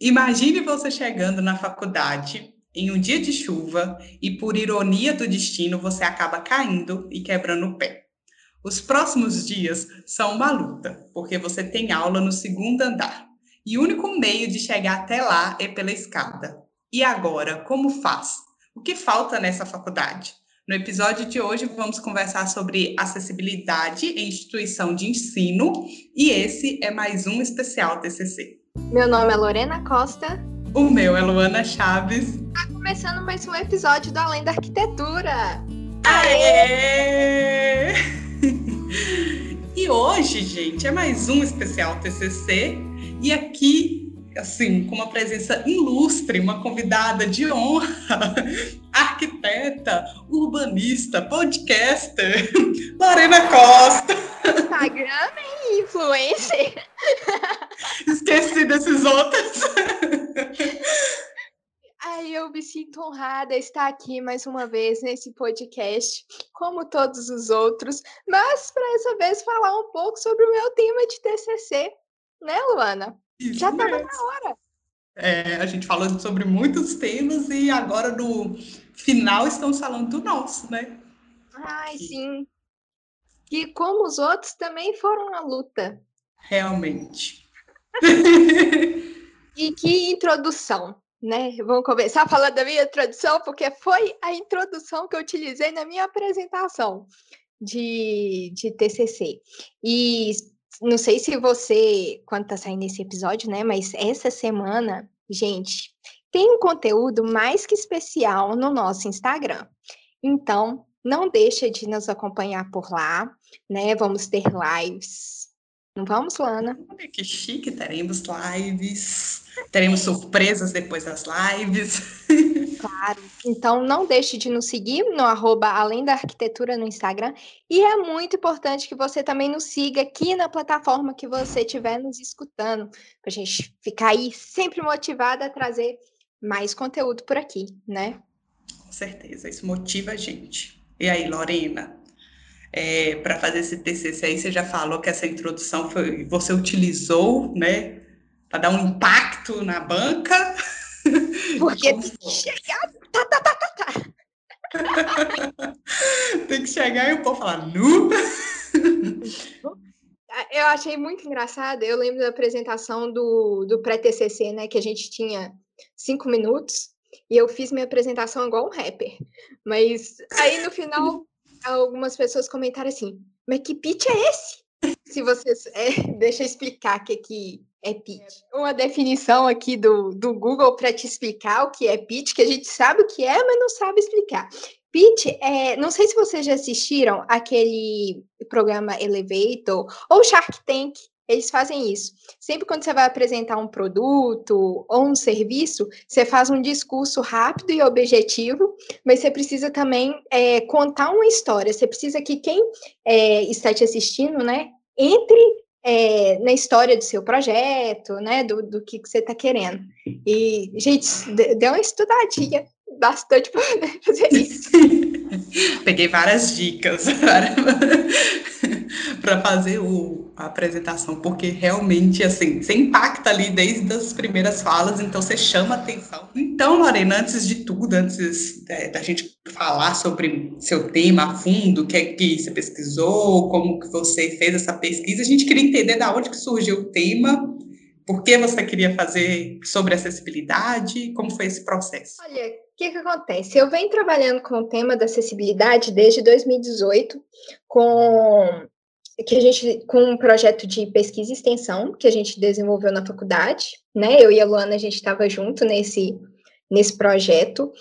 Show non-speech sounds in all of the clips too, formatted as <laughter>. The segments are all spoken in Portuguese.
Imagine você chegando na faculdade em um dia de chuva e, por ironia do destino, você acaba caindo e quebrando o pé. Os próximos dias são uma luta, porque você tem aula no segundo andar e o único meio de chegar até lá é pela escada. E agora, como faz? O que falta nessa faculdade? No episódio de hoje, vamos conversar sobre acessibilidade em instituição de ensino e esse é mais um especial TCC. Meu nome é Lorena Costa. O meu é Luana Chaves. Está começando mais um episódio do Além da Arquitetura. Aê! e hoje, gente, é mais um especial TCC. E aqui, assim, com uma presença ilustre, uma convidada de honra, <laughs> arquiteta, urbanista, podcaster, <laughs> Lorena Costa. Instagram e influencer. <laughs> Esqueci desses outros. Ai, eu me sinto honrada estar aqui mais uma vez nesse podcast, como todos os outros, mas para essa vez falar um pouco sobre o meu tema de TCC, né, Luana? Isso Já estava na hora. É, a gente falou sobre muitos temas e agora no final estamos falando do nosso, né? Ai, sim. E como os outros também foram uma luta. Realmente. <laughs> E que introdução, né? Vamos começar falando da minha introdução, porque foi a introdução que eu utilizei na minha apresentação de, de TCC. E não sei se você, quando tá saindo esse episódio, né? Mas essa semana, gente, tem um conteúdo mais que especial no nosso Instagram. Então, não deixa de nos acompanhar por lá, né? Vamos ter lives. Não vamos, Lana? Olha que chique, teremos lives, teremos surpresas depois das lives. <laughs> Claro. Então, não deixe de nos seguir no arroba Além da Arquitetura no Instagram. E é muito importante que você também nos siga aqui na plataforma que você estiver nos escutando, para a gente ficar aí sempre motivada a trazer mais conteúdo por aqui, né? Com certeza, isso motiva a gente. E aí, Lorena, é, para fazer esse TCC aí, você já falou que essa introdução foi, você utilizou, né, para dar um impacto na banca. <laughs> Porque tem que chegar. Tá, tá, tá, tá, tá. <laughs> Tem que chegar e o povo falar nu. <laughs> Eu achei muito engraçado. Eu lembro da apresentação do, do pré-TCC, né? Que a gente tinha cinco minutos. E eu fiz minha apresentação igual um rapper. Mas aí no final, algumas pessoas comentaram assim: Mas que pitch é esse? Se vocês. é, <laughs> deixa eu explicar o que, que é pitch. Uma definição aqui do, do Google para te explicar o que é pitch, que a gente sabe o que é, mas não sabe explicar. Pitch é. Não sei se vocês já assistiram aquele programa Elevator ou Shark Tank. Eles fazem isso. Sempre quando você vai apresentar um produto ou um serviço, você faz um discurso rápido e objetivo, mas você precisa também é, contar uma história. Você precisa que quem é, está te assistindo, né, entre é, na história do seu projeto, né, do, do que, que você está querendo. E, gente, de- deu uma estudadinha bastante para <laughs> fazer isso. <laughs> Peguei várias dicas <laughs> <laughs> para fazer o, a apresentação, porque realmente, assim, você impacta ali desde as primeiras falas, então você chama atenção. Então, Lorena, antes de tudo, antes é, da gente falar sobre seu tema a fundo, o que é que você pesquisou, como que você fez essa pesquisa, a gente queria entender da onde que surgiu o tema, por que você queria fazer sobre acessibilidade, como foi esse processo. Olha, o que, que acontece? Eu venho trabalhando com o tema da acessibilidade desde 2018, com que a gente com um projeto de pesquisa e extensão que a gente desenvolveu na faculdade, né? Eu e a Luana a gente estava junto nesse nesse projeto.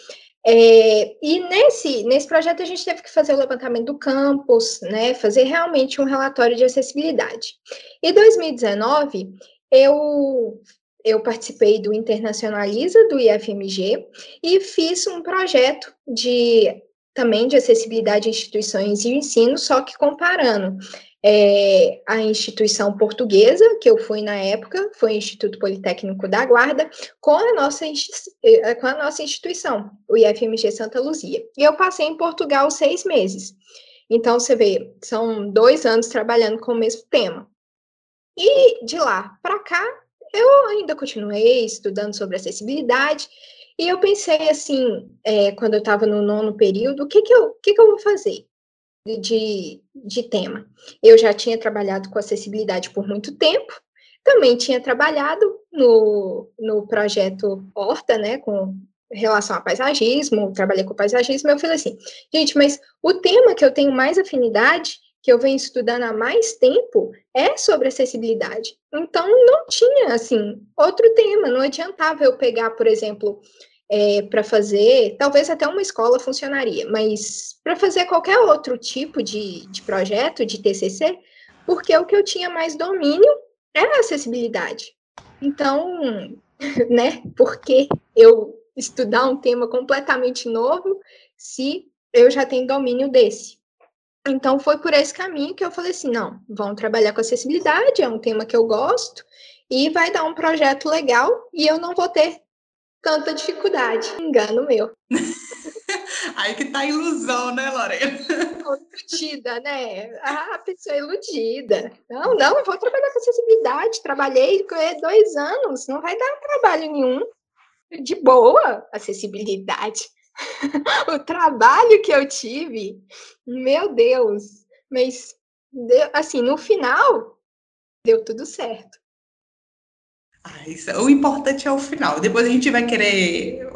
É, e nesse, nesse projeto a gente teve que fazer o levantamento do campus, né? Fazer realmente um relatório de acessibilidade. Em 2019, eu eu participei do Internacionaliza do IFMG e fiz um projeto de também de acessibilidade a instituições de ensino, só que comparando é, a instituição portuguesa, que eu fui na época, foi o Instituto Politécnico da Guarda, com a nossa, com a nossa instituição, o IFMG Santa Luzia. E eu passei em Portugal seis meses. Então, você vê, são dois anos trabalhando com o mesmo tema. E de lá para cá, eu ainda continuei estudando sobre acessibilidade e eu pensei assim, é, quando eu estava no nono período, o que que eu, que que eu vou fazer de, de tema? Eu já tinha trabalhado com acessibilidade por muito tempo, também tinha trabalhado no, no projeto Horta, né, com relação a paisagismo, trabalhei com paisagismo, eu falei assim, gente, mas o tema que eu tenho mais afinidade, que eu venho estudando há mais tempo, é sobre acessibilidade. Então, não tinha, assim, outro tema, não adiantava eu pegar, por exemplo, é, para fazer, talvez até uma escola funcionaria, mas para fazer qualquer outro tipo de, de projeto, de TCC, porque o que eu tinha mais domínio era acessibilidade. Então, <laughs> né, porque eu estudar um tema completamente novo se eu já tenho domínio desse? Então, foi por esse caminho que eu falei assim: não, vamos trabalhar com acessibilidade, é um tema que eu gosto, e vai dar um projeto legal, e eu não vou ter tanta dificuldade. Engano meu. <laughs> Aí que tá a ilusão, né, Lorena? <laughs> Iludida, né? Ah, a pessoa é iludida. Não, não, eu vou trabalhar com acessibilidade. Trabalhei dois anos, não vai dar trabalho nenhum. De boa, acessibilidade. <laughs> o trabalho que eu tive, meu Deus. Mas, assim, no final, deu tudo certo. Ah, isso, o importante é o final. Depois a gente vai querer,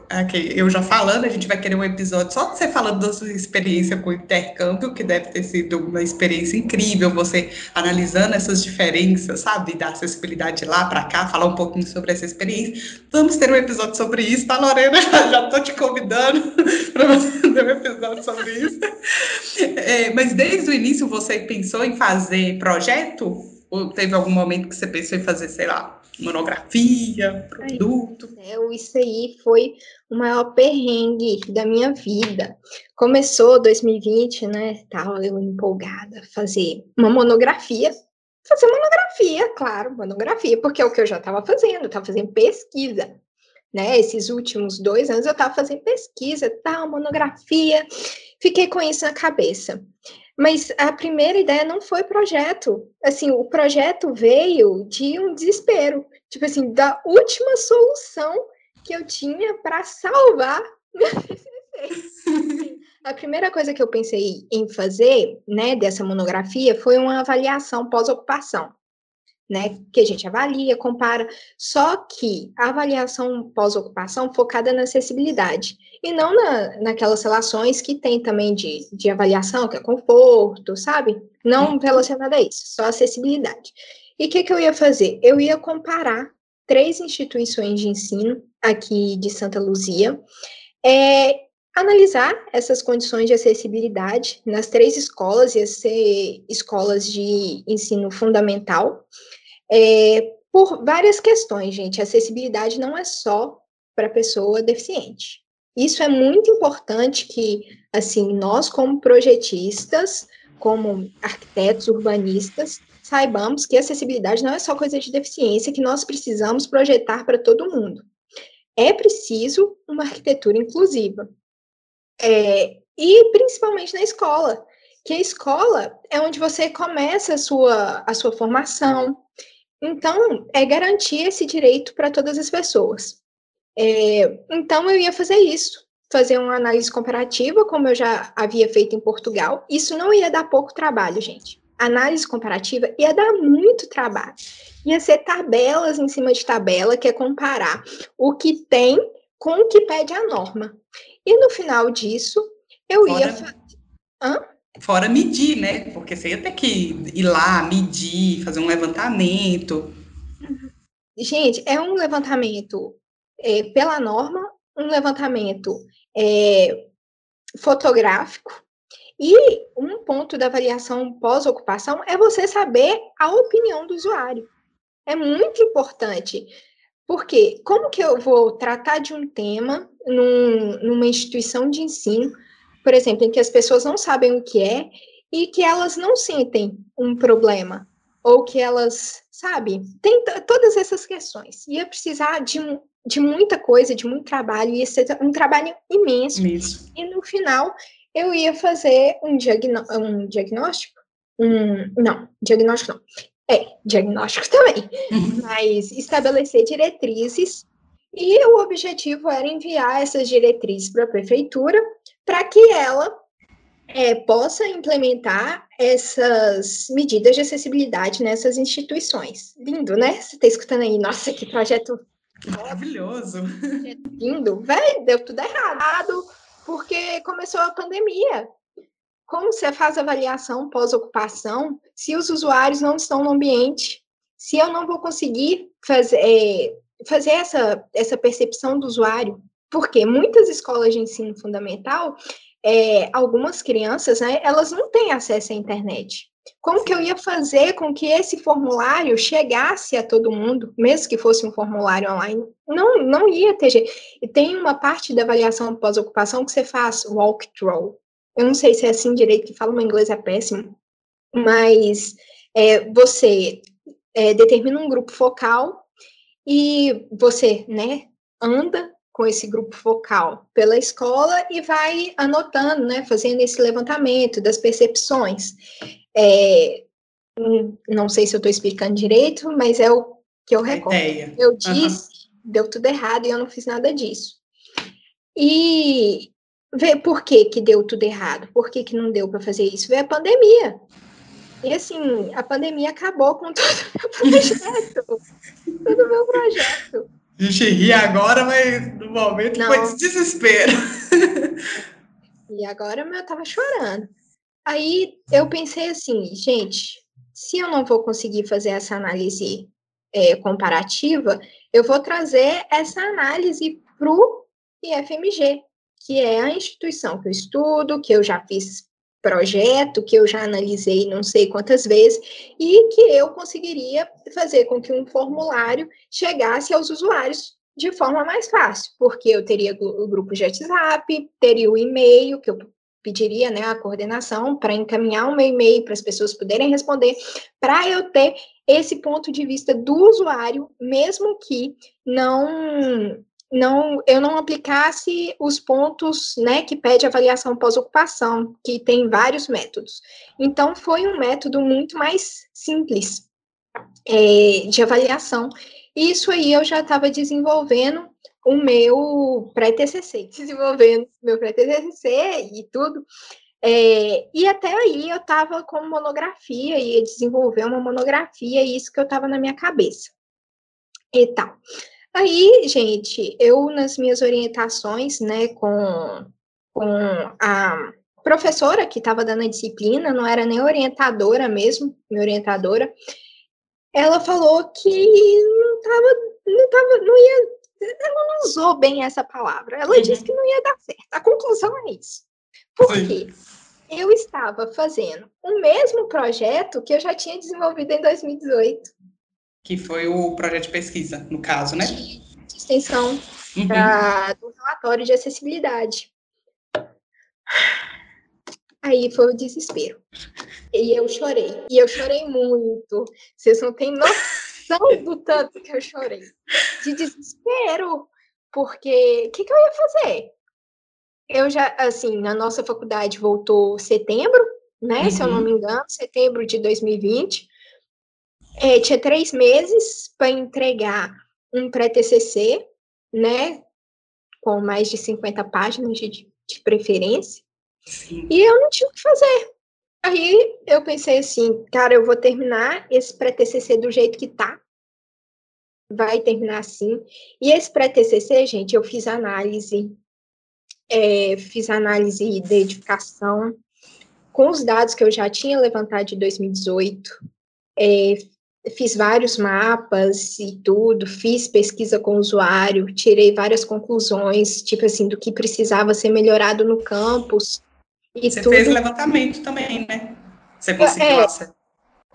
eu já falando, a gente vai querer um episódio só de você falando da sua experiência com o intercâmbio, que deve ter sido uma experiência incrível, você analisando essas diferenças, sabe, da acessibilidade lá para cá, falar um pouquinho sobre essa experiência. Vamos ter um episódio sobre isso, tá, Lorena? <laughs> Já tô te convidando <laughs> para você ter um episódio sobre isso. É, mas desde o início você pensou em fazer projeto? Ou teve algum momento que você pensou em fazer, sei lá, monografia, produto. Ai, isso aí foi o maior perrengue da minha vida. Começou 2020, né? Tava eu empolgada fazer uma monografia. Fazer monografia, claro, monografia, porque é o que eu já estava fazendo, estava fazendo pesquisa. Né, esses últimos dois anos eu estava fazendo pesquisa, tal, monografia, fiquei com isso na cabeça. Mas a primeira ideia não foi projeto. Assim, o projeto veio de um desespero, tipo assim, da última solução que eu tinha para salvar <laughs> meu TCC. A primeira coisa que eu pensei em fazer, né, dessa monografia foi uma avaliação pós-ocupação né, que a gente avalia, compara, só que a avaliação pós-ocupação focada na acessibilidade, e não na, naquelas relações que tem também de, de avaliação, que é conforto, sabe? Não relacionada a isso, só acessibilidade. E o que, que eu ia fazer? Eu ia comparar três instituições de ensino aqui de Santa Luzia, é, analisar essas condições de acessibilidade nas três escolas, ia ser escolas de ensino fundamental, é, por várias questões, gente. Acessibilidade não é só para pessoa deficiente. Isso é muito importante que, assim, nós como projetistas, como arquitetos, urbanistas, saibamos que acessibilidade não é só coisa de deficiência que nós precisamos projetar para todo mundo. É preciso uma arquitetura inclusiva. É, e principalmente na escola, que a escola é onde você começa a sua, a sua formação, então, é garantir esse direito para todas as pessoas. É, então, eu ia fazer isso, fazer uma análise comparativa, como eu já havia feito em Portugal. Isso não ia dar pouco trabalho, gente. Análise comparativa ia dar muito trabalho. Ia ser tabelas em cima de tabela, que é comparar o que tem com o que pede a norma. E no final disso, eu Fora... ia. Hã? Fora medir, né? Porque você ia ter que ir lá, medir, fazer um levantamento. Gente, é um levantamento é, pela norma, um levantamento é, fotográfico, e um ponto da avaliação pós-ocupação é você saber a opinião do usuário. É muito importante. Porque como que eu vou tratar de um tema num, numa instituição de ensino por exemplo, em que as pessoas não sabem o que é e que elas não sentem um problema, ou que elas, sabe, tem todas essas questões. Ia precisar de, de muita coisa, de muito trabalho, ia ser um trabalho imenso. Isso. E no final, eu ia fazer um, diagnó um diagnóstico, um, não, diagnóstico não, É, diagnóstico também. Uhum. Mas estabelecer diretrizes e o objetivo era enviar essas diretrizes para a prefeitura para que ela é, possa implementar essas medidas de acessibilidade nessas instituições. Lindo, né? Você está escutando aí? Nossa, que projeto maravilhoso! Lindo, velho, deu tudo errado, porque começou a pandemia. Como você faz avaliação pós-ocupação se os usuários não estão no ambiente? Se eu não vou conseguir fazer, é, fazer essa, essa percepção do usuário? Porque muitas escolas de ensino fundamental é, algumas crianças, né, elas não têm acesso à internet. Como que eu ia fazer com que esse formulário chegasse a todo mundo, mesmo que fosse um formulário online? Não, não ia ter jeito. E tem uma parte da avaliação pós-ocupação que você faz walkthrough. Eu não sei se é assim direito que fala, meu inglês é péssimo, mas é, você é, determina um grupo focal e você, né, anda com esse grupo focal pela escola e vai anotando, né, fazendo esse levantamento das percepções. É, hum, não sei se eu estou explicando direito, mas é o que eu recordo. Eu disse, uhum. deu tudo errado e eu não fiz nada disso. E ver por que que deu tudo errado, por que que não deu para fazer isso, veio a pandemia. E assim, a pandemia acabou com <laughs> todo o meu projeto. todo o meu projeto. A gente ri agora, mas no momento Não. foi desespero. <laughs> E agora eu tava chorando. Aí eu pensei assim, gente, se eu não vou conseguir fazer essa análise é, comparativa, eu vou trazer essa análise para o IFMG, que é a instituição que eu estudo, que eu já fiz projeto que eu já analisei não sei quantas vezes e que eu conseguiria fazer com que um formulário chegasse aos usuários de forma mais fácil, porque eu teria o grupo de WhatsApp, teria o e-mail que eu pediria, né, a coordenação para encaminhar um e-mail para as pessoas poderem responder, para eu ter esse ponto de vista do usuário, mesmo que não não eu não aplicasse os pontos né, que pede avaliação pós-ocupação, que tem vários métodos. Então, foi um método muito mais simples é, de avaliação. Isso aí eu já estava desenvolvendo o meu pré-TCC, desenvolvendo meu pré-TCC e tudo. É, e até aí eu estava com monografia, ia desenvolver uma monografia, e isso que eu estava na minha cabeça. E tal. Aí, gente, eu nas minhas orientações, né, com, com a professora que estava dando a disciplina, não era nem orientadora mesmo, minha orientadora, ela falou que não tava, não tava, não ia, ela não usou bem essa palavra, ela uhum. disse que não ia dar certo. A conclusão é isso. Por quê? Eu estava fazendo o mesmo projeto que eu já tinha desenvolvido em 2018 que foi o projeto de pesquisa, no caso, né? De extensão uhum. pra, do relatório de acessibilidade. Aí foi o desespero. E eu chorei. E eu chorei muito. Vocês não têm noção do tanto que eu chorei. De desespero. Porque o que, que eu ia fazer? Eu já, assim, na nossa faculdade voltou setembro, né? Uhum. Se eu não uhum. me engano, setembro de 2020. É, tinha três meses para entregar um pré-TCC, né, com mais de 50 páginas de, de preferência, Sim. e eu não tinha o que fazer. Aí eu pensei assim, cara, eu vou terminar esse pré-TCC do jeito que tá, vai terminar assim. E esse pré-TCC, gente, eu fiz análise, é, fiz análise de edificação com os dados que eu já tinha levantado de 2018, é, fiz vários mapas e tudo, fiz pesquisa com o usuário, tirei várias conclusões, tipo assim, do que precisava ser melhorado no campus. E Você tudo. fez levantamento também, né? Você conseguiu é,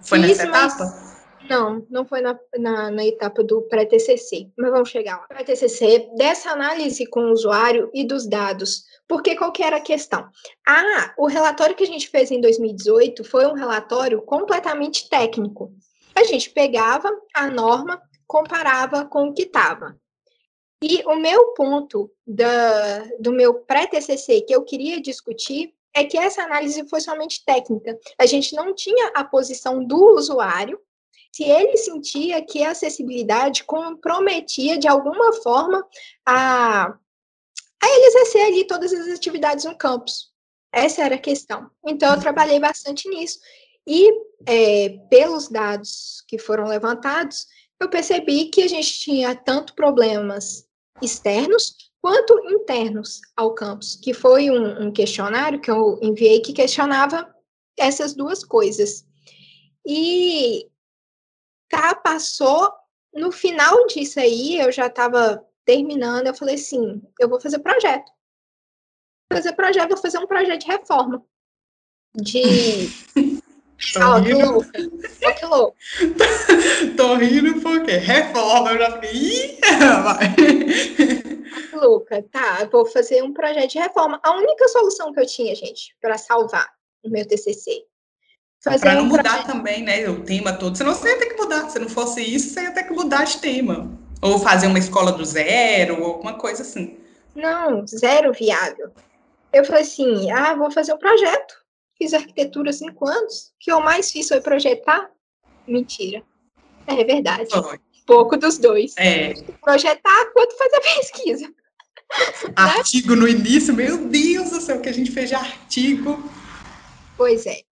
Foi fiz, nessa etapa? Não, não foi na, na, na etapa do pré-TCC, mas vamos chegar lá. Pré-TCC, dessa análise com o usuário e dos dados, porque qual que era a questão? Ah, o relatório que a gente fez em 2018 foi um relatório completamente técnico a gente pegava a norma, comparava com o que estava. E o meu ponto da, do meu pré-TCC que eu queria discutir é que essa análise foi somente técnica. A gente não tinha a posição do usuário se ele sentia que a acessibilidade comprometia de alguma forma a, a ele exercer ali todas as atividades no campus. Essa era a questão. Então, eu trabalhei bastante nisso. E, é, pelos dados que foram levantados, eu percebi que a gente tinha tanto problemas externos quanto internos ao campus, que foi um, um questionário que eu enviei que questionava essas duas coisas. E tá, passou, no final disso aí, eu já estava terminando, eu falei assim, eu vou fazer projeto. Vou fazer projeto, vou fazer um projeto de reforma. De <laughs> Tô rindo. que louco. que <laughs> louco. Tô rindo porque reforma, eu já fiquei. Vai. Que louca, tá. Vou fazer um projeto de reforma. A única solução que eu tinha, gente, para salvar o meu TCC. Para não um mudar projeto... também, né, o tema todo. Senão você ia ter que mudar. Se não fosse isso, você ia ter que mudar de tema. Ou fazer uma escola do zero, ou alguma coisa assim. Não, zero viável. Eu falei assim, ah, vou fazer um projeto Fiz arquitetura cinco anos. O que eu mais fiz foi projetar? Mentira. É verdade. Foi. Pouco dos dois. É. Projetar quanto fazer <laughs> pesquisa. Artigo né? no início, meu Deus do céu, que a gente fez de artigo. Pois é.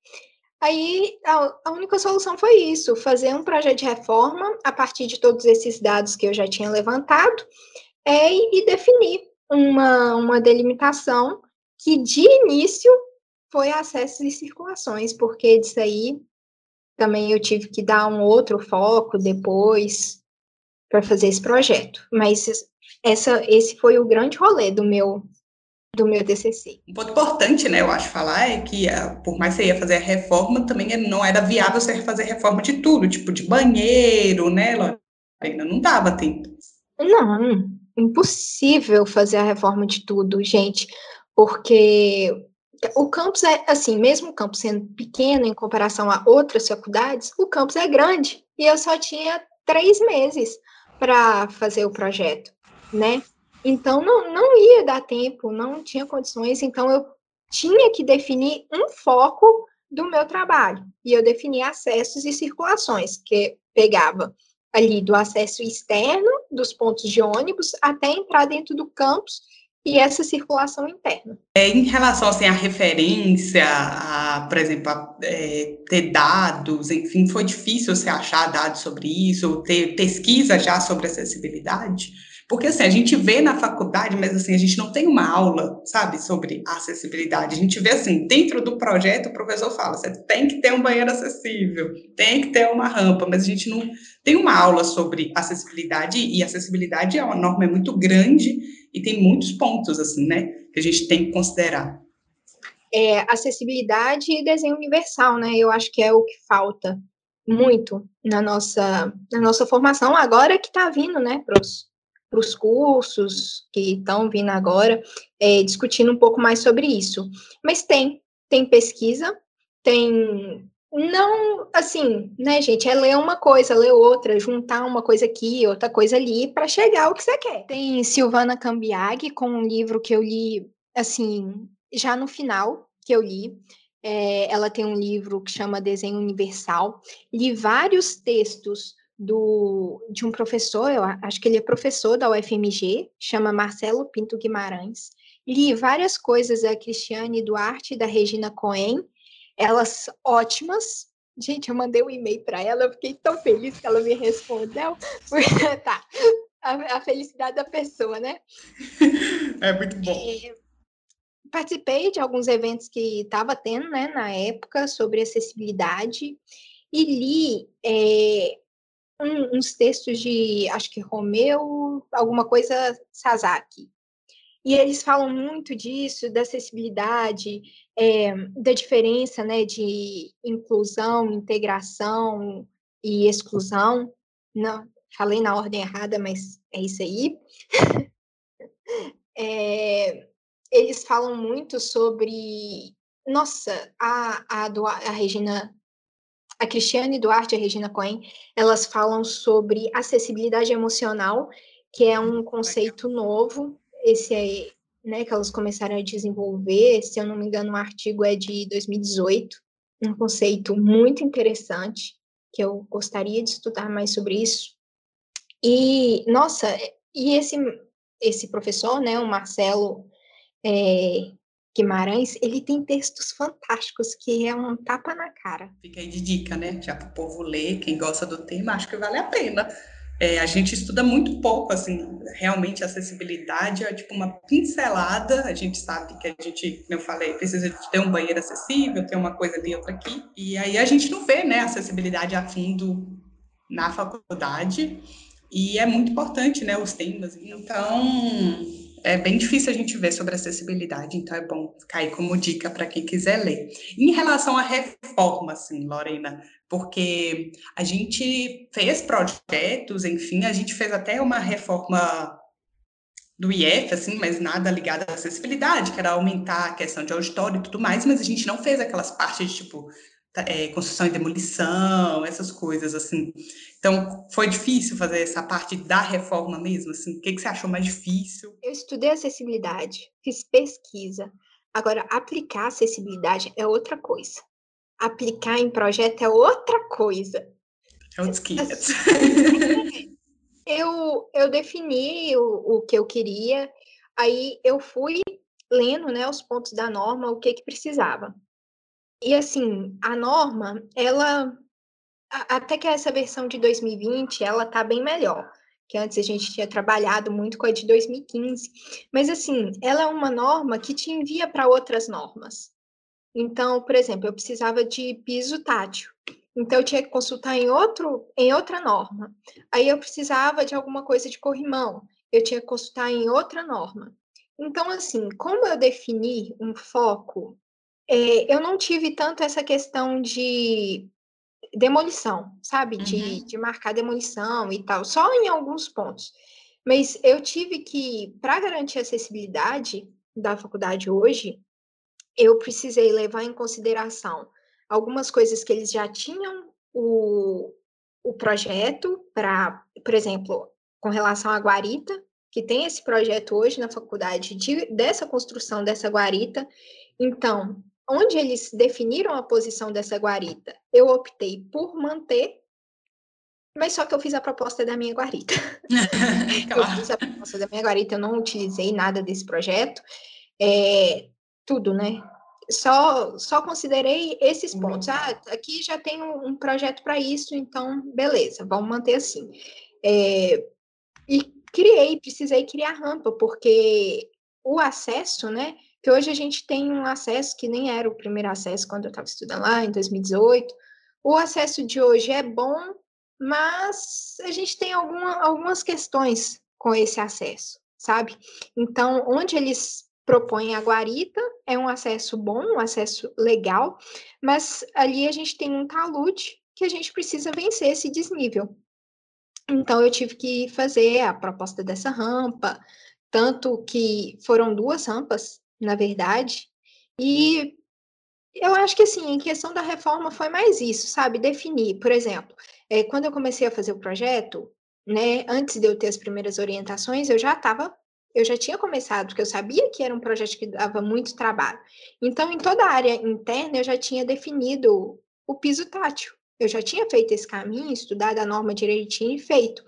Aí a, a, única solução foi isso: fazer um projeto de reforma a partir de todos esses dados que eu já tinha levantado é, e definir uma, uma delimitação que de início foi acessos e circulações, porque disso aí também eu tive que dar um outro foco depois para fazer esse projeto. Mas essa, esse foi o grande rolê do meu do meu TCC. Um ponto importante, né, eu acho falar é que ah, por mais que você ia fazer a reforma, também não era viável você fazer reforma de tudo, tipo de banheiro, né, ainda não dava tempo. Não, impossível fazer a reforma de tudo, gente, porque o campus é assim, mesmo o campus sendo pequeno em comparação a outras faculdades, o campus é grande e eu só tinha três meses para fazer o projeto, né? Então não, não ia dar tempo, não tinha condições, então eu tinha que definir um foco do meu trabalho e eu defini acessos e circulações, que pegava ali do acesso externo dos pontos de ônibus até entrar dentro do campus e essa circulação interna. É, em relação assim, à referência, a, por exemplo, a, é, ter dados, enfim, foi difícil você achar dados sobre isso, ou ter pesquisa já sobre acessibilidade? Porque assim, a gente vê na faculdade, mas assim, a gente não tem uma aula, sabe, sobre acessibilidade. A gente vê assim, dentro do projeto, o professor fala, você tem que ter um banheiro acessível, tem que ter uma rampa, mas a gente não tem uma aula sobre acessibilidade, e acessibilidade é uma norma muito grande e tem muitos pontos, assim, né, que a gente tem que considerar. É, acessibilidade e desenho universal, né, eu acho que é o que falta muito na nossa, na nossa formação, agora que está vindo, né, para cursos que estão vindo agora, é, discutindo um pouco mais sobre isso. Mas tem, tem pesquisa, tem não, assim, né, gente, é ler uma coisa, ler outra, juntar uma coisa aqui, outra coisa ali, para chegar ao que você quer. Tem Silvana Cambiag, com um livro que eu li, assim, já no final, que eu li, é, ela tem um livro que chama Desenho Universal, li vários textos do, de um professor, eu acho que ele é professor da UFMG, chama Marcelo Pinto Guimarães, li várias coisas da Cristiane Duarte e da Regina Cohen, elas ótimas. Gente, eu mandei um e-mail para ela, eu fiquei tão feliz que ela me respondeu. <laughs> tá, a, a, felicidade da pessoa, né? É muito bom. É, participei de alguns eventos que estava tendo, né, na época, sobre acessibilidade, e li é, um, uns textos de, acho que Romeu, alguma coisa Sasaki. E eles falam muito disso, da acessibilidade, é, da diferença né, de inclusão, integração e exclusão. Não, falei na ordem errada, mas é isso aí. é, <laughs> eles falam muito sobre. Nossa, a, a, a Regina a Cristiane Duarte e a Regina Cohen, elas falam sobre acessibilidade emocional, que é um conceito novo, esse aí, né, que elas começaram a desenvolver, se eu não me engano, o artigo é de 2018, um conceito muito interessante, que eu gostaria de estudar mais sobre isso. E, nossa, e esse, esse professor, né, o Marcelo é, Guimarães, ele tem textos fantásticos que é um tapa na cara. Fica aí de dica, né? Já para o povo ler, quem gosta do tema, acho que vale a pena. É, a gente estuda muito pouco, assim, realmente acessibilidade é tipo uma pincelada, a gente sabe que a gente, como eu falei, precisa de ter um banheiro acessível, ter uma coisa ali, outra aqui, e aí a gente não vê, né, acessibilidade a fundo na faculdade, e é muito importante, né, os temas, então é bem difícil a gente ver sobre acessibilidade, então é bom ficar aí como dica para quem quiser ler. Em relação à reforma, assim, Lorena, porque a gente fez projetos, enfim, a gente fez até uma reforma do IF, assim, mas nada ligado à acessibilidade, que era aumentar a questão de auditório e tudo mais, mas a gente não fez aquelas partes de, tipo, é, construção e demolição, essas coisas, assim. Então, foi difícil fazer essa parte da reforma mesmo, assim? O que, que você achou mais difícil? Eu estudei acessibilidade, fiz pesquisa. Agora, aplicar acessibilidade é outra coisa. Aplicar em projeto é outra coisa. É outros 500. Assim, eu, eu defini o, o que eu queria, aí eu fui lendo né, os pontos da norma, o que, que precisava. E assim, a norma, ela até que essa versão de 2020, ela tá bem melhor, que antes a gente tinha trabalhado muito com a de 2015. Mas assim, ela é uma norma que te envia para outras normas. Então, por exemplo, eu precisava de piso tátil. Então, eu tinha que consultar em, outro, em outra norma. Aí, eu precisava de alguma coisa de corrimão. Eu tinha que consultar em outra norma. Então, assim, como eu defini um foco é, eu não tive tanto essa questão de demolição, sabe? Uhum. De, de marcar demolição e tal, só em alguns pontos. Mas eu tive que, para garantir a acessibilidade da faculdade hoje, eu precisei levar em consideração algumas coisas que eles já tinham o, o projeto para, por exemplo, com relação à guarita, que tem esse projeto hoje na faculdade de, dessa construção dessa guarita. Então, onde eles definiram a posição dessa guarita, eu optei por manter, mas só que eu fiz a proposta da minha guarita. <laughs> eu fiz a proposta da minha guarita, eu não utilizei nada desse projeto, é, tudo, né? Só, só considerei esses pontos. Ah, aqui já tem um, um projeto para isso, então beleza, vamos manter assim. É, e criei, precisei criar rampa, porque o acesso, né? Que hoje a gente tem um acesso que nem era o primeiro acesso quando eu estava estudando lá, em 2018. O acesso de hoje é bom, mas a gente tem alguma, algumas questões com esse acesso, sabe? Então, onde eles propõem a guarita, é um acesso bom, um acesso legal, mas ali a gente tem um talude que a gente precisa vencer esse desnível. Então, eu tive que fazer a proposta dessa rampa, tanto que foram duas rampas na verdade. E eu acho que, assim, em questão da reforma foi mais isso, sabe? Definir, por exemplo, é, quando eu comecei a fazer o projeto, né, antes de eu ter as primeiras orientações, eu já estava, eu já tinha começado, porque eu sabia que era um projeto que dava muito trabalho. Então, em toda a área interna, eu já tinha definido o piso tátil. Eu já tinha feito esse caminho, estudado a norma direitinho e feito.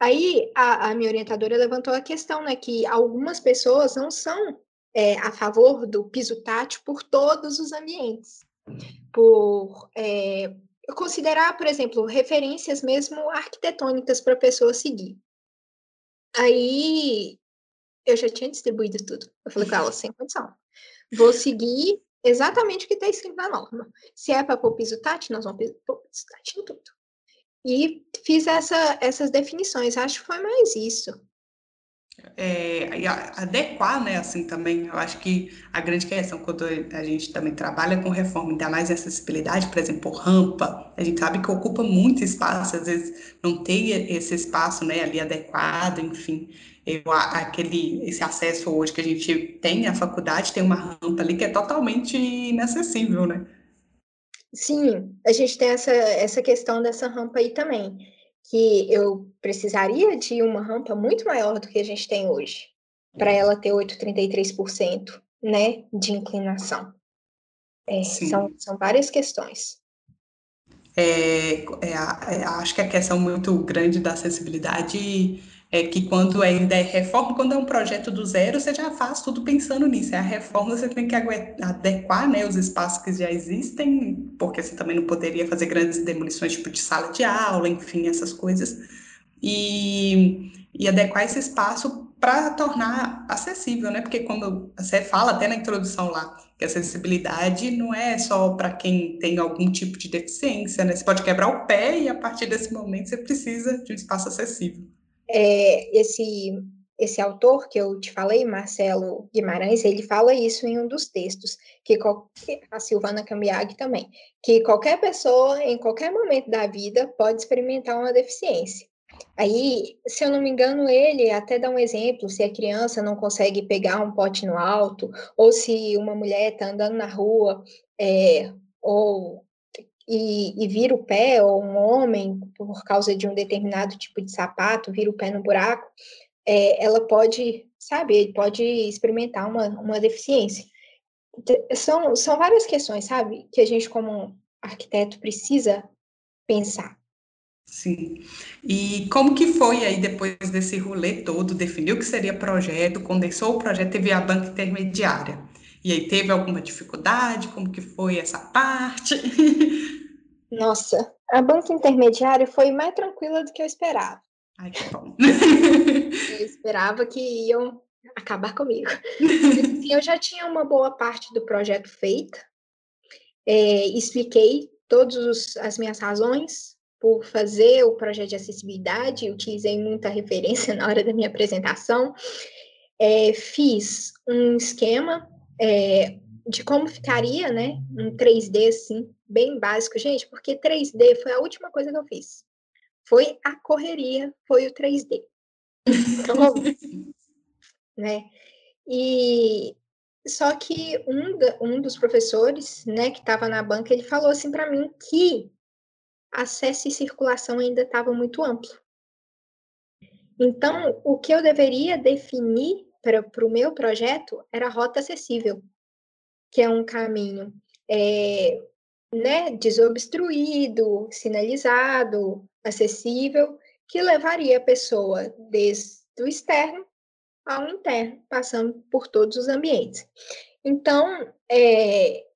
Aí, a, a minha orientadora levantou a questão, né, que algumas pessoas não são é, a favor do piso tátil por todos os ambientes, por é, considerar, por exemplo, referências mesmo arquitetônicas para a pessoa seguir. Aí eu já tinha distribuído tudo. Eu falei com ela, sem condição. Vou seguir exatamente o que está escrito na norma. Se é para pôr piso tátil, nós vamos pôr piso tátil em tudo. E fiz essa, essas definições. Acho que foi mais isso é, adequar, né, assim, também, eu acho que a grande questão quando a gente também trabalha com reforma, ainda mais em acessibilidade, por exemplo, rampa, a gente sabe que ocupa muito espaço, às vezes não tem esse espaço, né, ali adequado, enfim, eu, aquele, esse acesso hoje que a gente tem à faculdade, tem uma rampa ali que é totalmente inacessível, né? Sim, a gente tem essa, essa questão dessa rampa aí também que eu precisaria de uma rampa muito maior do que a gente tem hoje, para ela ter 8,33%, né, de inclinação. É, são, são várias questões. é, é, é, acho que a questão muito grande da acessibilidade é que quando ainda é reforma, quando é um projeto do zero, você já faz tudo pensando nisso. É a reforma, você tem que adequar né, os espaços que já existem, porque você também não poderia fazer grandes demolições tipo de sala de aula, enfim, essas coisas. E, e adequar esse espaço para tornar acessível, né? Porque como você fala até na introdução lá, que acessibilidade não é só para quem tem algum tipo de deficiência, né? Você pode quebrar o pé e a partir desse momento você precisa de um espaço acessível. É, esse esse autor que eu te falei, Marcelo Guimarães, ele fala isso em um dos textos, que a Silvana Cambiag também, que qualquer pessoa em qualquer momento da vida pode experimentar uma deficiência. Aí, se eu não me engano, ele até dá um exemplo, se a criança não consegue pegar um pote no alto, ou se uma mulher está andando na rua, é, ou e, e, vira o pé, ou um homem, por causa de um determinado tipo de sapato, vira o pé no buraco, é, ela pode, sabe, pode experimentar uma, uma deficiência. São, são várias questões, sabe, que a gente, como arquiteto, precisa pensar. Sim. E como que foi aí depois desse rolê todo, definiu que seria projeto, condensou o projeto, teve a banca intermediária. E aí teve alguma dificuldade? Como que foi essa parte? <laughs> Nossa, a banca intermediária foi mais tranquila do que eu esperava. Ai, que bom. <laughs> eu esperava que iam acabar comigo. <laughs> Eu já tinha uma boa parte do projeto feita, é, expliquei todas as minhas razões por fazer o projeto de acessibilidade, utilizei muita referência na hora da minha apresentação. É, fiz um esquema é, de como ficaria, né, um 3D, assim, bem básico, gente, porque 3D foi a última coisa que eu fiz. Foi a correria, foi o 3D. Então, <laughs> né, e só que um, da, um dos professores, né, que estava na banca, ele falou assim para mim que acesso e circulação ainda estava muito amplo. Então, o que eu deveria definir para o meu projeto era rota acessível, que é um caminho é, né, desobstruído, sinalizado, acessível, que levaria a pessoa desde o externo ao interno, passando por todos os ambientes. Então, é,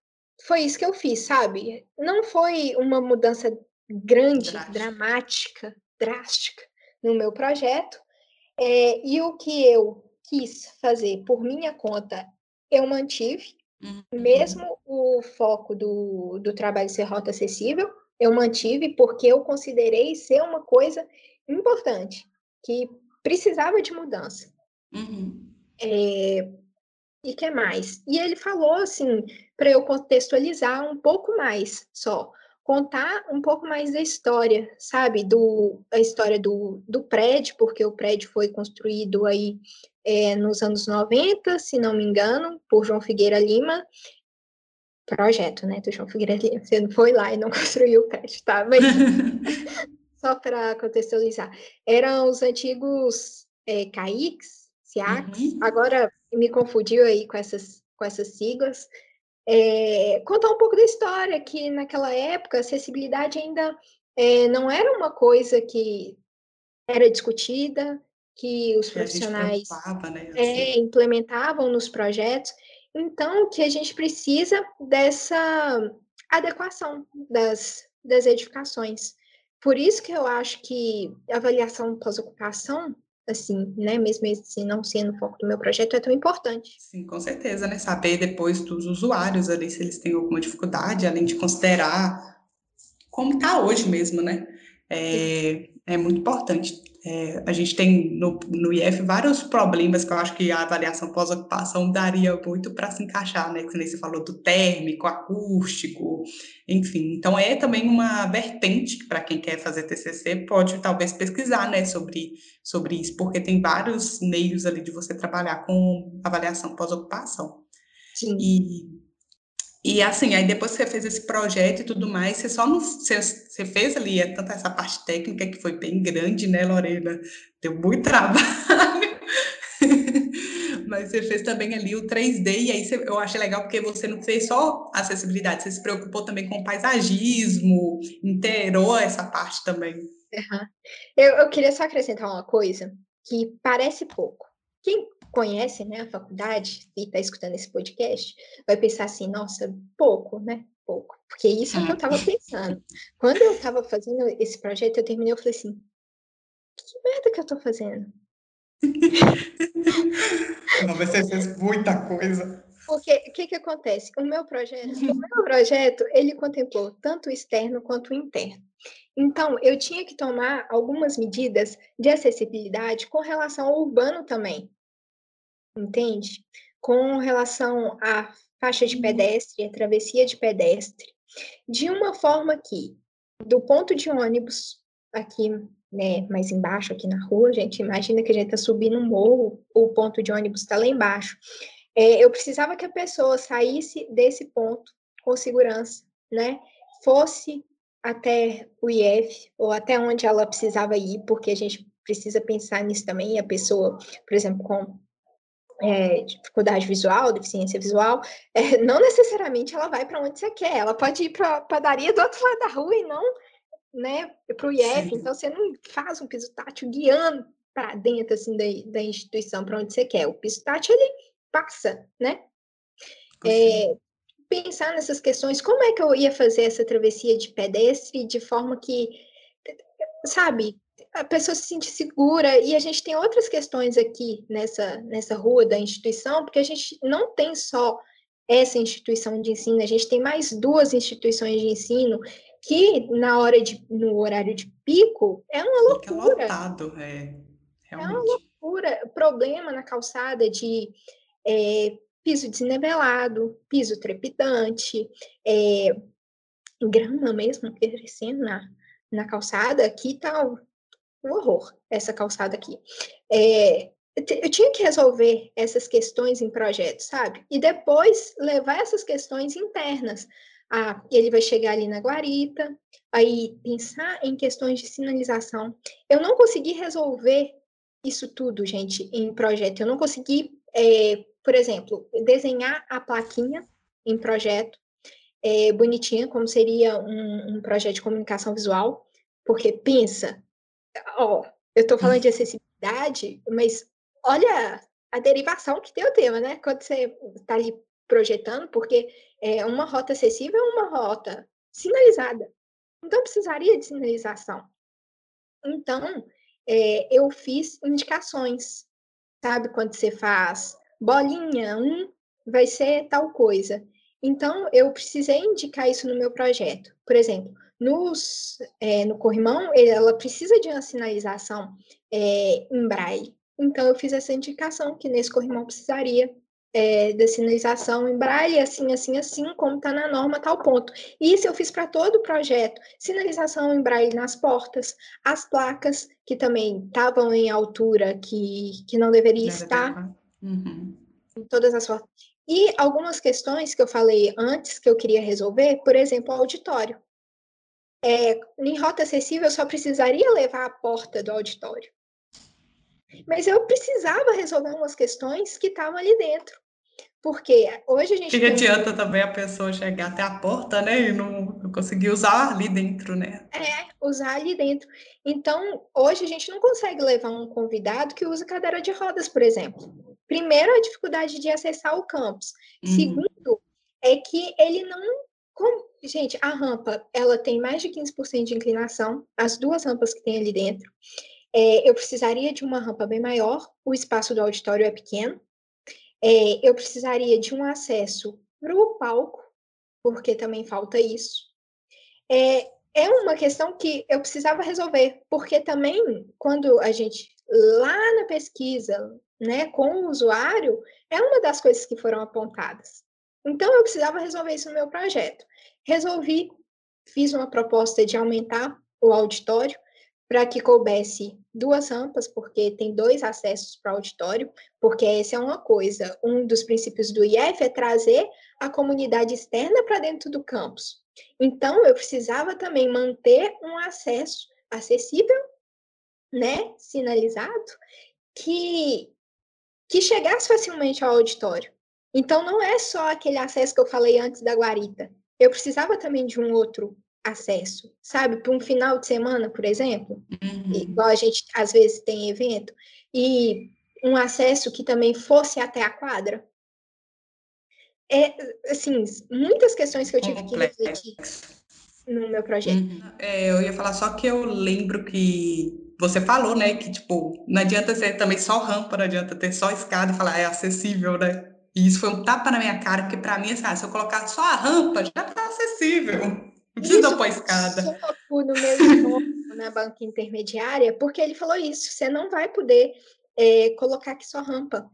foi isso que eu fiz, sabe? Não foi uma mudança grande, drástica. dramática, drástica no meu projeto. É, e o que eu quis fazer por minha conta, eu mantive, uhum. mesmo o foco do, do trabalho ser rota acessível, eu mantive porque eu considerei ser uma coisa importante, que precisava de mudança. Uhum. É, e que mais? E ele falou assim, para eu contextualizar um pouco mais só contar um pouco mais da história, sabe? Do, a história do, do prédio, porque o prédio foi construído aí é, nos anos 90, se não me engano, por João Figueira Lima. Projeto, né, do João Figueira Lima. Você não foi lá e não <laughs> construiu o prédio, tá? Mas <laughs> só para contextualizar. Eram os antigos é, CAICs, SIACs, uhum. agora me confundiu aí com essas, com essas siglas, é, contar um pouco da história, que naquela época a acessibilidade ainda é, não era uma coisa que era discutida, que os profissionais né, é, assim. implementavam nos projetos. Então, que a gente precisa dessa adequação das, das edificações. Por isso que eu acho que a avaliação pós-ocupação assim, né, mesmo esse não sendo o foco do meu projeto, é tão importante. Sim, com certeza, né, saber depois dos usuários ali, se eles têm alguma dificuldade, além de considerar como está hoje mesmo, né, é, é muito importante. É, a gente tem no, no IF vários problemas que eu acho que a avaliação pós-ocupação daria muito para se encaixar, né? Que você falou do térmico, acústico, enfim. Então é também uma vertente que para quem quer fazer TCC pode talvez pesquisar, né, sobre, sobre isso, porque tem vários meios ali de você trabalhar com avaliação pós-ocupação. Sim. E e assim, aí depois que você fez esse projeto e tudo mais, você só não. Você, você fez ali é, essa parte técnica que foi bem grande, né, Lorena? Deu muito trabalho. <laughs> Mas você fez também ali o 3D, e aí você, eu achei legal porque você não fez só acessibilidade, você se preocupou também com paisagismo, inteirou essa parte também. Uhum. Eu, eu queria só acrescentar uma coisa que parece pouco. Quem conhece né, a faculdade e está escutando esse podcast vai pensar assim, nossa, pouco, né? Pouco. Porque isso é o que eu estava hum. pensando. Quando eu estava fazendo esse projeto, eu terminei, eu falei assim, que merda que eu estou fazendo? <laughs> Não, você fez muita coisa. Porque o que, que acontece? O meu projeto, o meu projeto, ele contemplou tanto o externo quanto o interno. Então, eu tinha que tomar algumas medidas de acessibilidade com relação ao urbano também. Entende? Com relação à faixa de uhum. pedestre, a travessia de pedestre, de uma forma que, do ponto de ônibus, aqui né, mais embaixo, aqui na rua, gente, imagina que a gente está subindo um morro, o ponto de ônibus está lá embaixo. É, eu precisava que a pessoa saísse desse ponto com segurança, né? Fosse até o IF ou até onde ela precisava ir, porque a gente precisa pensar nisso também. A pessoa, por exemplo, com é, dificuldade visual, deficiência visual, é, <laughs> não necessariamente ela vai para onde você quer. Ela pode ir para a padaria do outro lado da rua e não né, para o IF. Sim. Então, você não faz um piso tátil guiando para dentro assim, da, da instituição para onde você quer. O piso tátil, ele passa, né? É, pensar nessas questões, como é que eu ia fazer essa travessia de pedestre de forma que, sabe, a pessoa se sente segura e a gente tem outras questões aqui nessa, nessa rua da instituição, porque a gente não tem só essa instituição de ensino, a gente tem mais duas instituições de ensino que na hora de no horário de pico é uma loucura. Fica lotado, é. Realmente. É uma loucura. Problema na calçada de é, piso desnivelado, piso trepidante, é, grama mesmo crescendo na, na calçada, aqui tá um, horror, essa calçada aqui. É, eu tinha que resolver essas questões em projetos, sabe? E depois levar essas questões internas. Ah, ele vai chegar ali na guarita, aí pensar em questões de sinalização. Eu não consegui resolver isso tudo, gente, em projeto. Eu não consegui é, por exemplo, desenhar a plaquinha em projeto é, bonitinha, como seria um, um, projeto de comunicação visual, porque pensa, ó, eu estou falando de <laughs> acessibilidade, mas olha a derivação que tem o tema, né? Quando você está ali projetando, porque é uma rota acessível é uma rota sinalizada. Então, precisaria de sinalização. Então, é, eu fiz indicações, sabe? Quando você faz bolinha, um vai ser tal coisa. Então, eu precisei indicar isso no meu projeto. Por exemplo, nos, é, no corrimão, ela precisa de uma sinalização é, em braille. Então, eu fiz essa indicação, que nesse corrimão precisaria é, da sinalização em braille, assim, assim, assim, como está na norma, tal ponto. Isso eu fiz para todo o projeto. Sinalização em braille nas portas, as placas, que também estavam em altura que, que não deveria estar. Uhum. Em todas as formas. E algumas questões que eu falei antes que eu queria resolver, por exemplo, o auditório. É, em rota acessível, eu só precisaria levar a porta do auditório. Mas eu precisava resolver umas questões que estavam ali dentro. Porque hoje a gente. Que adianta também a pessoa chegar até a porta, né? E não, não conseguir usar ali dentro, né? É, usar ali dentro. Então, hoje a gente não consegue levar um convidado que usa cadeira de rodas, por exemplo. Primeiro, a dificuldade de acessar o campus. Uhum. Segundo, é que ele não. Gente, a rampa, ela tem mais de 15% de inclinação, as duas rampas que tem ali dentro. É, eu precisaria de uma rampa bem maior, o espaço do auditório é pequeno, é, eu precisaria de um acesso para o palco, porque também falta isso. É, é uma questão que eu precisava resolver, porque também, quando a gente, lá na pesquisa, né, com o usuário, é uma das coisas que foram apontadas. Então, eu precisava resolver isso no meu projeto. Resolvi, fiz uma proposta de aumentar o auditório, para que coubesse duas rampas, porque tem dois acessos para o auditório, porque essa é uma coisa. Um dos princípios do IF é trazer a comunidade externa para dentro do campus. Então, eu precisava também manter um acesso acessível, né, sinalizado, que que chegasse facilmente ao auditório. Então, não é só aquele acesso que eu falei antes da guarita. Eu precisava também de um outro acesso, sabe? Para um final de semana, por exemplo, uhum. igual a gente às vezes tem evento, e um acesso que também fosse até a quadra. É, assim, muitas questões que eu tive Complexo. que refletir no meu projeto. Uhum. É, eu ia falar só que eu lembro que você falou, né, que, tipo, não adianta ser também só rampa, não adianta ter só escada e falar, é acessível, né? E isso foi um tapa na minha cara, porque para mim, assim, ah, se eu colocar só a rampa, já tá acessível. Não precisa pôr escada. no meu na banca intermediária, porque ele falou isso, você não vai poder é, colocar aqui só rampa.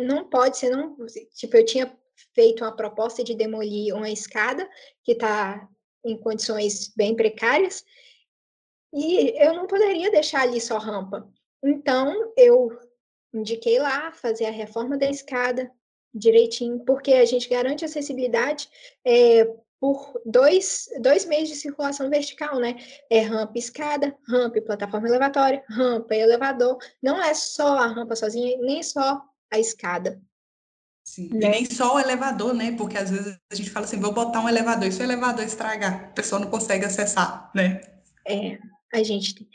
Não pode, você não. Tipo, eu tinha feito uma proposta de demolir uma escada que está em condições bem precárias, e eu não poderia deixar ali só rampa. Então, eu indiquei lá fazer a reforma da escada direitinho, porque a gente garante acessibilidade é, por dois, dois meios de circulação vertical, né? É rampa escada, rampa e plataforma elevatória, rampa e elevador. Não é só a rampa sozinha, nem só a escada. Sim. Né? E nem só o elevador, né? Porque às vezes a gente fala assim, vou botar um elevador, e se o elevador estragar, a pessoa não consegue acessar, né? É, a gente,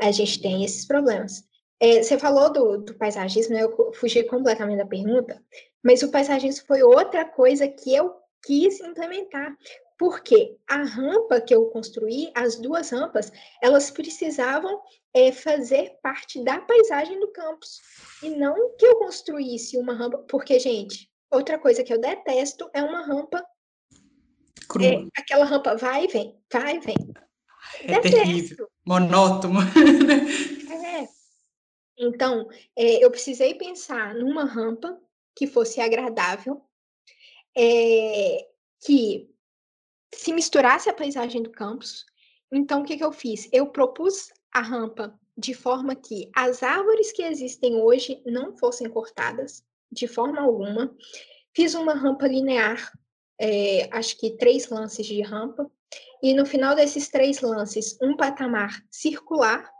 a gente tem esses problemas. É, você falou do, do paisagismo, né? Eu fugi completamente da pergunta, mas o paisagismo foi outra coisa que eu quis implementar. Porque a rampa que eu construí, as duas rampas, elas precisavam é, fazer parte da paisagem do campus. E não que eu construísse uma rampa, porque, gente, outra coisa que eu detesto é uma rampa. É, aquela rampa vai e vem, vai e vem. É detesto. terrível, monótono. é. <laughs> Então, é, eu precisei pensar numa rampa que fosse agradável, é, que se misturasse a paisagem do campus. Então, o que, que eu fiz? Eu propus a rampa de forma que as árvores que existem hoje não fossem cortadas de forma alguma. Fiz uma rampa linear, é, acho que três lances de rampa, e no final desses três lances, um patamar circular,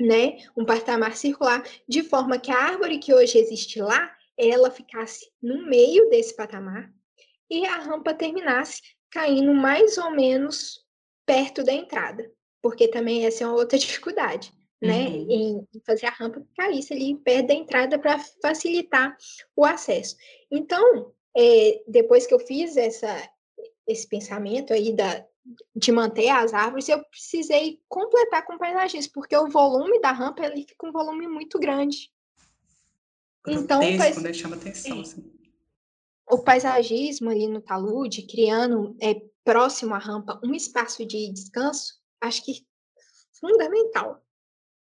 né? Um patamar circular, de forma que a árvore que hoje existe lá, ela ficasse no meio desse patamar e a rampa terminasse caindo mais ou menos perto da entrada, porque também essa é uma outra <laughs> dificuldade, né? Uhum. Em fazer a rampa que caísse ali perto da entrada para facilitar o acesso. Então, é, depois que eu fiz essa, esse pensamento aí da, de manter as árvores, eu precisei completar com paisagismo, porque o volume da rampa ele fica um volume muito grande. Então, faz... né? chama atenção. Assim o paisagismo ali no talude, criando é, próximo à rampa um espaço de descanso, acho que fundamental.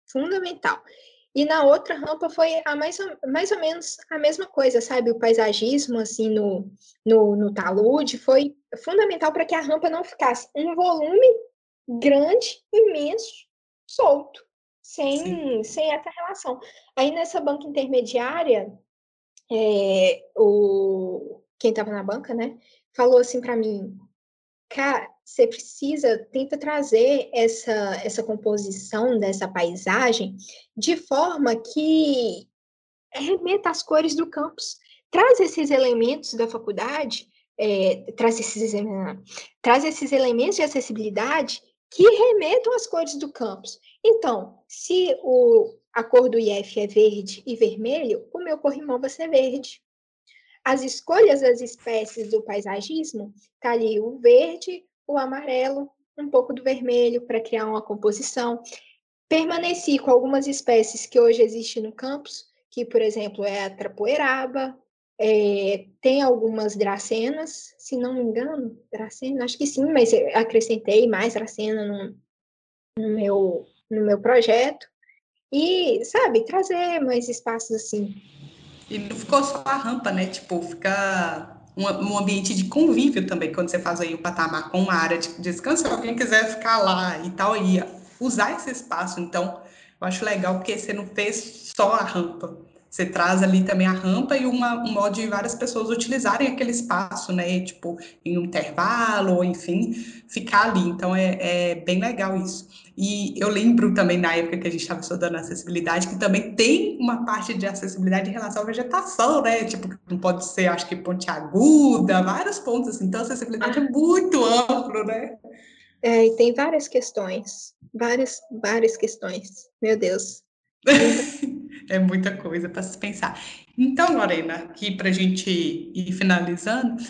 Fundamental. E na outra rampa foi a mais, mais ou menos a mesma coisa, sabe? O paisagismo, assim, no, no, no talude foi fundamental para que a rampa não ficasse um volume grande, imenso, solto, sem, sem essa relação. Aí nessa banca intermediária, é, o, quem estava na banca, né, falou assim para mim, cara, você precisa, tenta trazer essa, essa composição dessa paisagem de forma que remeta às cores do campus. Traz esses elementos da faculdade, é, traz, esses, traz esses elementos de acessibilidade que remetam às cores do campus. Então, se o, a cor do IF é verde e vermelho, o meu corrimão vai ser verde. As escolhas das espécies do paisagismo, tá ali o verde, o amarelo, um pouco do vermelho para criar uma composição. Permaneci com algumas espécies que hoje existem no campus, que, por exemplo, é a trapoeraba, é, tem algumas dracenas, se não me engano, dracena, acho que sim, mas acrescentei mais dracena no, no, meu, no meu projeto. E, sabe, trazer mais espaços assim. E não ficou só a rampa, né? Tipo, fica um, ambiente de convívio também, quando você faz aí o patamar com uma área de descanso, se alguém quiser ficar lá e tal, e usar esse espaço. Então, eu acho legal porque você não fez só a rampa, Você traz ali também a rampa e uma, um modo de várias pessoas utilizarem aquele espaço, né? Tipo, em um intervalo, ou enfim, ficar ali. Então é, é bem legal isso. E eu lembro também na época que a gente estava estudando acessibilidade, que também tem uma parte de acessibilidade em relação à vegetação, né? Tipo, não pode ser, acho que ponte aguda, vários pontos assim. Então, a acessibilidade é muito amplo, né? É, e tem várias questões, várias, várias questões. Meu Deus. <laughs> é muita coisa para se pensar. Então, Lorena, aqui para a gente ir finalizando,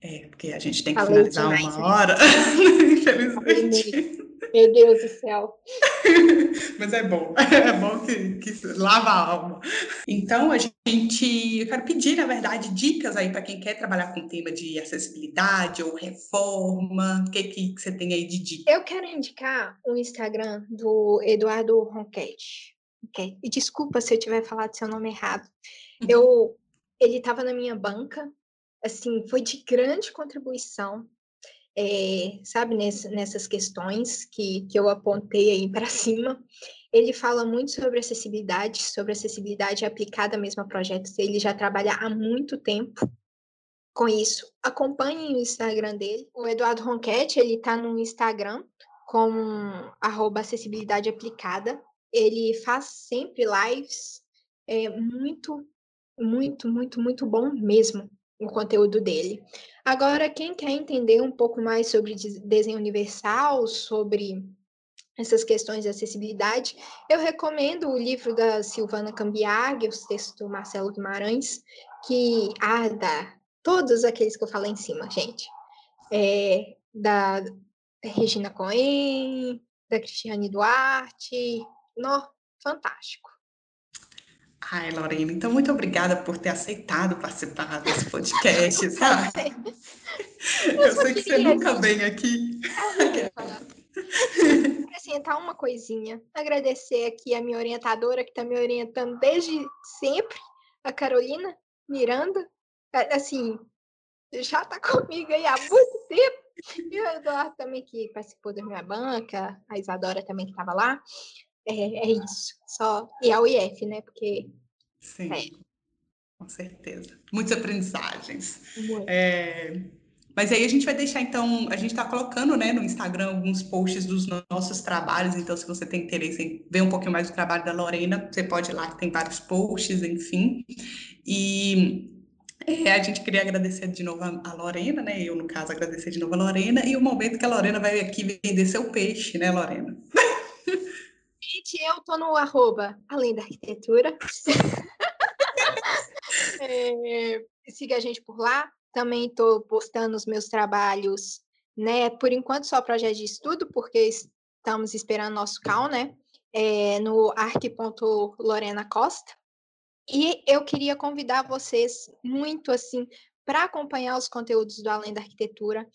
é, porque a gente tem que Falei finalizar demais, uma né? hora, <laughs> infelizmente. Meu Deus do céu. <laughs> Mas é bom, <laughs> é bom que, que lava a alma. Então, a gente, eu quero pedir, na verdade, dicas aí para quem quer trabalhar com o tema de acessibilidade ou reforma. O que, que você tem aí de dica? Eu quero indicar o Instagram do Eduardo Ronquete. Okay. E desculpa se eu tiver falado seu nome errado. Uhum. Eu, ele estava na minha banca, assim, foi de grande contribuição é, sabe, ness, nessas questões que, que eu apontei aí para <laughs> cima. Ele fala muito sobre acessibilidade, sobre acessibilidade aplicada mesmo a projetos. Ele já trabalha há muito tempo com isso. Acompanhem o Instagram dele. O Eduardo Ronquete, ele está no Instagram com arroba acessibilidade aplicada. Ele faz sempre lives é, muito, muito, muito, muito bom mesmo o conteúdo dele. Agora, quem quer entender um pouco mais sobre desenho universal, sobre essas questões de acessibilidade, eu recomendo o livro da Silvana Cambiaghi, os textos do Marcelo Guimarães, que arda todos aqueles que eu falei em cima, gente. É, da Regina Cohen, da Cristiane Duarte, no, fantástico. Ai, Lorena, então muito obrigada por ter aceitado participar desse podcast, <laughs> sabe? Eu, Eu sei que você nunca vem aqui. Acrescentar uma coisinha. Agradecer aqui a minha orientadora, que está me orientando desde sempre, a Carolina Miranda. Assim, já está <laughs> comigo aí há muito tempo. E o Eduardo também, que participou da minha banca, a Isadora também que estava lá. É, é isso. Só. E a UIF, né? Porque. Sim. É. Com certeza. Muitas aprendizagens. É, mas aí a gente vai deixar, então, a gente está colocando né, no Instagram alguns posts dos nossos trabalhos, então se você tem interesse em ver um pouquinho mais do trabalho da Lorena, você pode ir lá que tem vários posts, enfim. E é, a gente queria agradecer de novo a, Lorena, né? Eu, no caso, agradecer de novo a Lorena, e o momento que a Lorena vai aqui vender seu peixe, né, Lorena? Gente, eu tô no arroba Além da Arquitetura. <laughs> é, siga a gente por lá. Também estou postando os meus trabalhos, né? Por enquanto, só projeto de estudo, porque estamos esperando nosso CAL, né? É, no arc.lorena Costa. E eu queria convidar vocês muito assim para acompanhar os conteúdos do Além da Arquitetura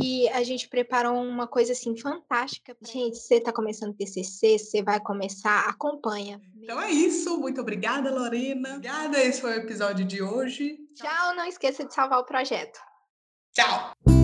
que a gente preparou uma coisa assim fantástica. Gente, você está começando TCC, você vai começar, acompanha. Então é isso, muito obrigada, Lorena. Obrigada, esse foi o episódio de hoje. Tchau, não esqueça de salvar o projeto. Tchau.